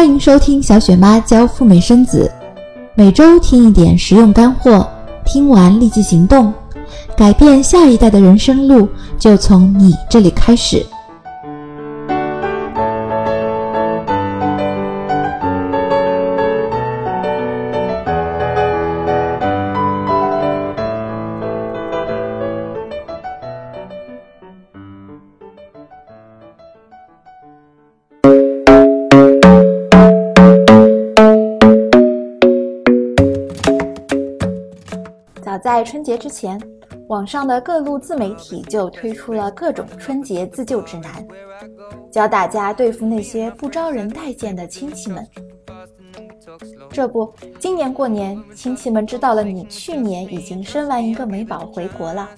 欢迎收听小雪妈教富美生子，每周听一点实用干货，听完立即行动，改变下一代的人生路就从你这里开始。在春节之前，网上的各路自媒体就推出了各种春节自救指南，教大家对付那些不招人待见的亲戚们。这不，今年过年，亲戚们知道了你去年已经生完一个美宝回国了，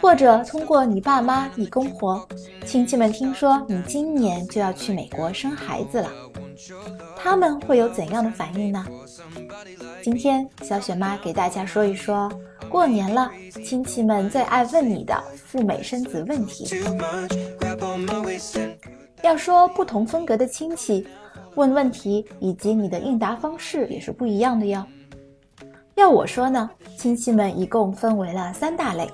或者通过你爸妈、你公婆，亲戚们听说你今年就要去美国生孩子了，他们会有怎样的反应呢？今天小雪妈给大家说一说，过年了，亲戚们最爱问你的赴美生子问题。要说不同风格的亲戚。问问题以及你的应答方式也是不一样的哟。要我说呢，亲戚们一共分为了三大类。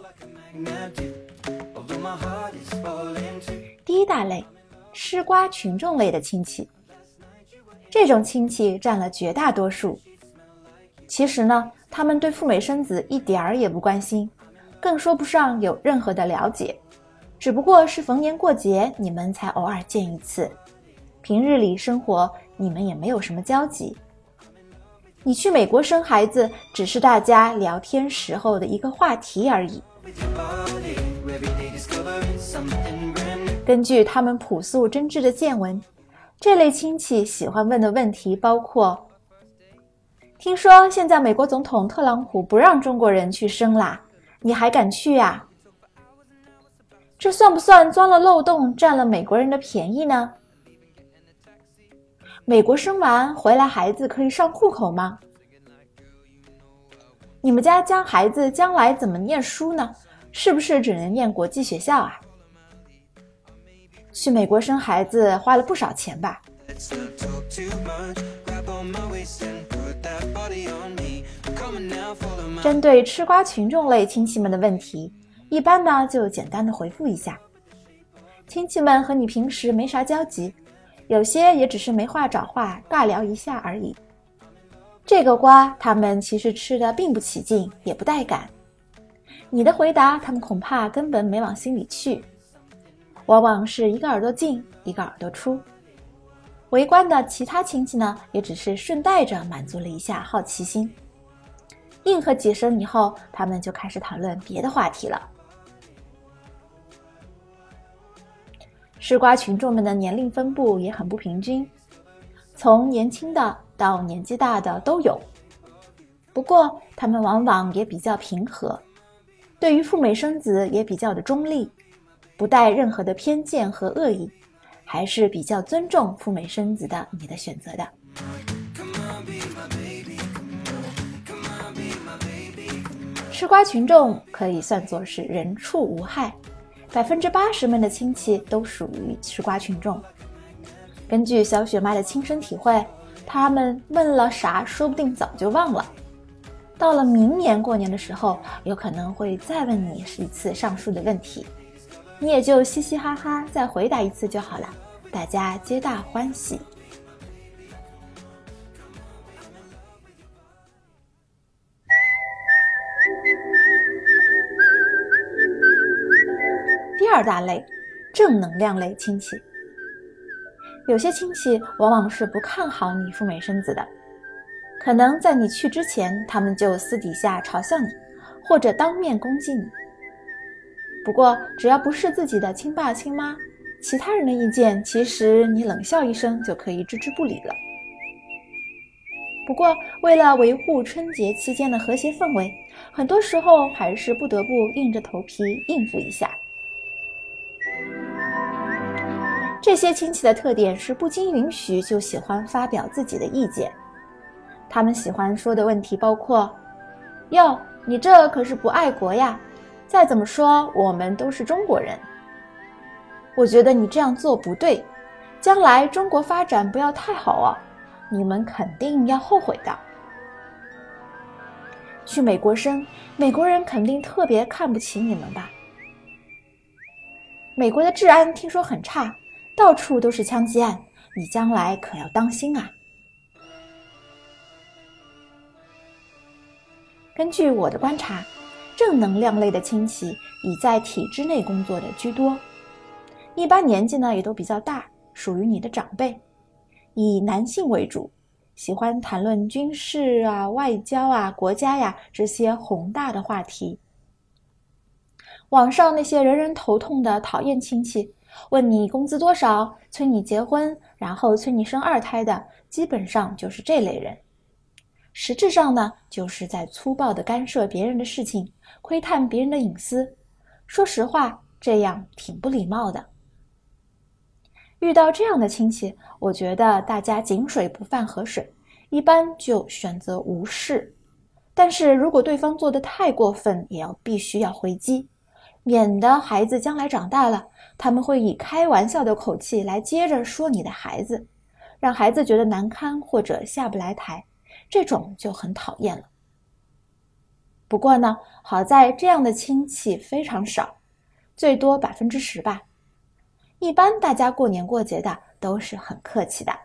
第一大类，吃瓜群众类的亲戚，这种亲戚占了绝大多数。其实呢，他们对赴美生子一点儿也不关心，更说不上有任何的了解，只不过是逢年过节你们才偶尔见一次。平日里生活，你们也没有什么交集。你去美国生孩子，只是大家聊天时候的一个话题而已。根据他们朴素真挚的见闻，这类亲戚喜欢问的问题包括：听说现在美国总统特朗普不让中国人去生啦，你还敢去呀？这算不算钻了漏洞，占了美国人的便宜呢？美国生完回来，孩子可以上户口吗？你们家将孩子将来怎么念书呢？是不是只能念国际学校啊？去美国生孩子花了不少钱吧？针对吃瓜群众类亲戚们的问题，一般呢就简单的回复一下。亲戚们和你平时没啥交集。有些也只是没话找话，尬聊一下而已。这个瓜他们其实吃的并不起劲，也不带感。你的回答他们恐怕根本没往心里去，往往是一个耳朵进，一个耳朵出。围观的其他亲戚呢，也只是顺带着满足了一下好奇心。应和几声以后，他们就开始讨论别的话题了。吃瓜群众们的年龄分布也很不平均，从年轻的到年纪大的都有。不过，他们往往也比较平和，对于赴美生子也比较的中立，不带任何的偏见和恶意，还是比较尊重赴美生子的你的选择的。吃瓜群众可以算作是人畜无害。百分之八十们的亲戚都属于吃瓜群众。根据小雪妈的亲身体会，他们问了啥，说不定早就忘了。到了明年过年的时候，有可能会再问你一次上述的问题，你也就嘻嘻哈哈再回答一次就好了，大家皆大欢喜。第二大类，正能量类亲戚。有些亲戚往往是不看好你赴美生子的，可能在你去之前，他们就私底下嘲笑你，或者当面攻击你。不过，只要不是自己的亲爸亲妈，其他人的意见，其实你冷笑一声就可以置之不理了。不过，为了维护春节期间的和谐氛围，很多时候还是不得不硬着头皮应付一下。这些亲戚的特点是不经允许就喜欢发表自己的意见。他们喜欢说的问题包括：“哟，你这可是不爱国呀！再怎么说，我们都是中国人。我觉得你这样做不对，将来中国发展不要太好哦，你们肯定要后悔的。去美国生，美国人肯定特别看不起你们吧？美国的治安听说很差，到处都是枪击案，你将来可要当心啊！根据我的观察，正能量类的亲戚以在体制内工作的居多，一般年纪呢也都比较大，属于你的长辈，以男性为主，喜欢谈论军事啊、外交啊、国家呀这些宏大的话题。网上那些人人头痛的讨厌亲戚，问你工资多少，催你结婚，然后催你生二胎的，基本上就是这类人。实质上呢，就是在粗暴的干涉别人的事情，窥探别人的隐私。说实话，这样挺不礼貌的。遇到这样的亲戚，我觉得大家井水不犯河水，一般就选择无视。但是如果对方做的太过分，也要必须要回击，免得孩子将来长大了，他们会以开玩笑的口气来接着说你的孩子，让孩子觉得难堪或者下不来台。这种就很讨厌了。不过呢，好在这样的亲戚非常少，最多百分之十吧。一般大家过年过节的都是很客气的。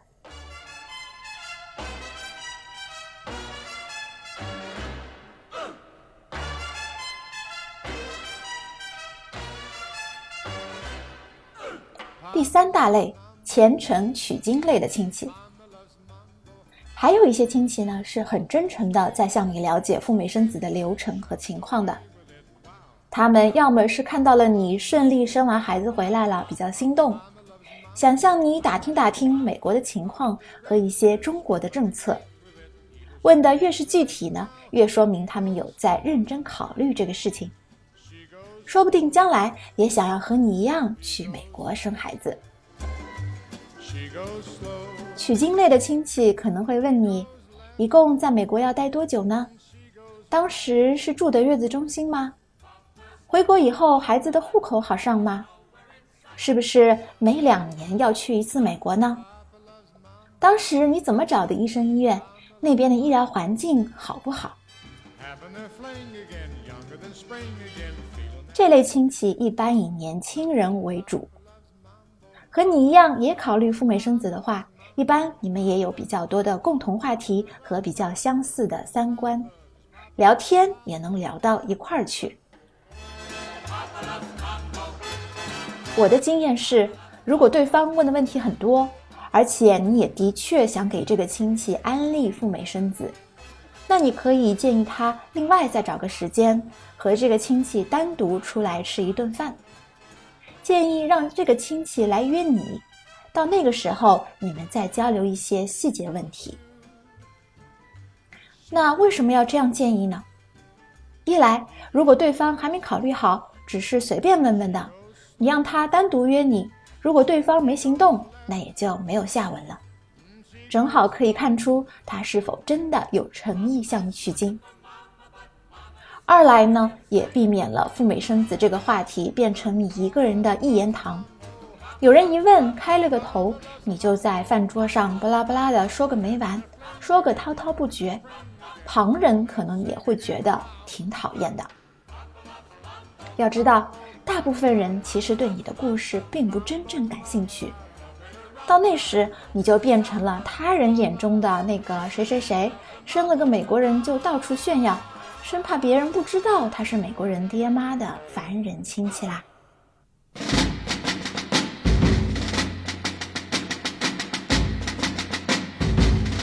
第三大类，虔诚取经类的亲戚。还有一些亲戚呢，是很真诚的在向你了解赴美生子的流程和情况的。他们要么是看到了你顺利生完孩子回来了，比较心动，想向你打听打听美国的情况和一些中国的政策。问的越是具体呢，越说明他们有在认真考虑这个事情，说不定将来也想要和你一样去美国生孩子。取经类的亲戚可能会问你，一共在美国要待多久呢？当时是住的月子中心吗？回国以后孩子的户口好上吗？是不是每两年要去一次美国呢？当时你怎么找的医生医院？那边的医疗环境好不好？这类亲戚一般以年轻人为主。和你一样也考虑赴美生子的话，一般你们也有比较多的共同话题和比较相似的三观，聊天也能聊到一块儿去。我的经验是，如果对方问的问题很多，而且你也的确想给这个亲戚安利赴美生子，那你可以建议他另外再找个时间和这个亲戚单独出来吃一顿饭。建议让这个亲戚来约你，到那个时候你们再交流一些细节问题。那为什么要这样建议呢？一来，如果对方还没考虑好，只是随便问问的，你让他单独约你，如果对方没行动，那也就没有下文了，正好可以看出他是否真的有诚意向你取经。二来呢，也避免了赴美生子这个话题变成你一个人的一言堂。有人一问，开了个头，你就在饭桌上巴拉巴拉的说个没完，说个滔滔不绝，旁人可能也会觉得挺讨厌的。要知道，大部分人其实对你的故事并不真正感兴趣。到那时，你就变成了他人眼中的那个谁谁谁，生了个美国人就到处炫耀。生怕别人不知道他是美国人爹妈的凡人亲戚啦。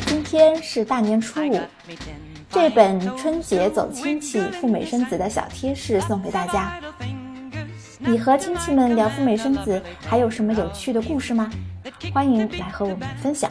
今天是大年初五，这本春节走亲戚赴美生子的小贴士送给大家。你和亲戚们聊赴美生子，还有什么有趣的故事吗？欢迎来和我们分享。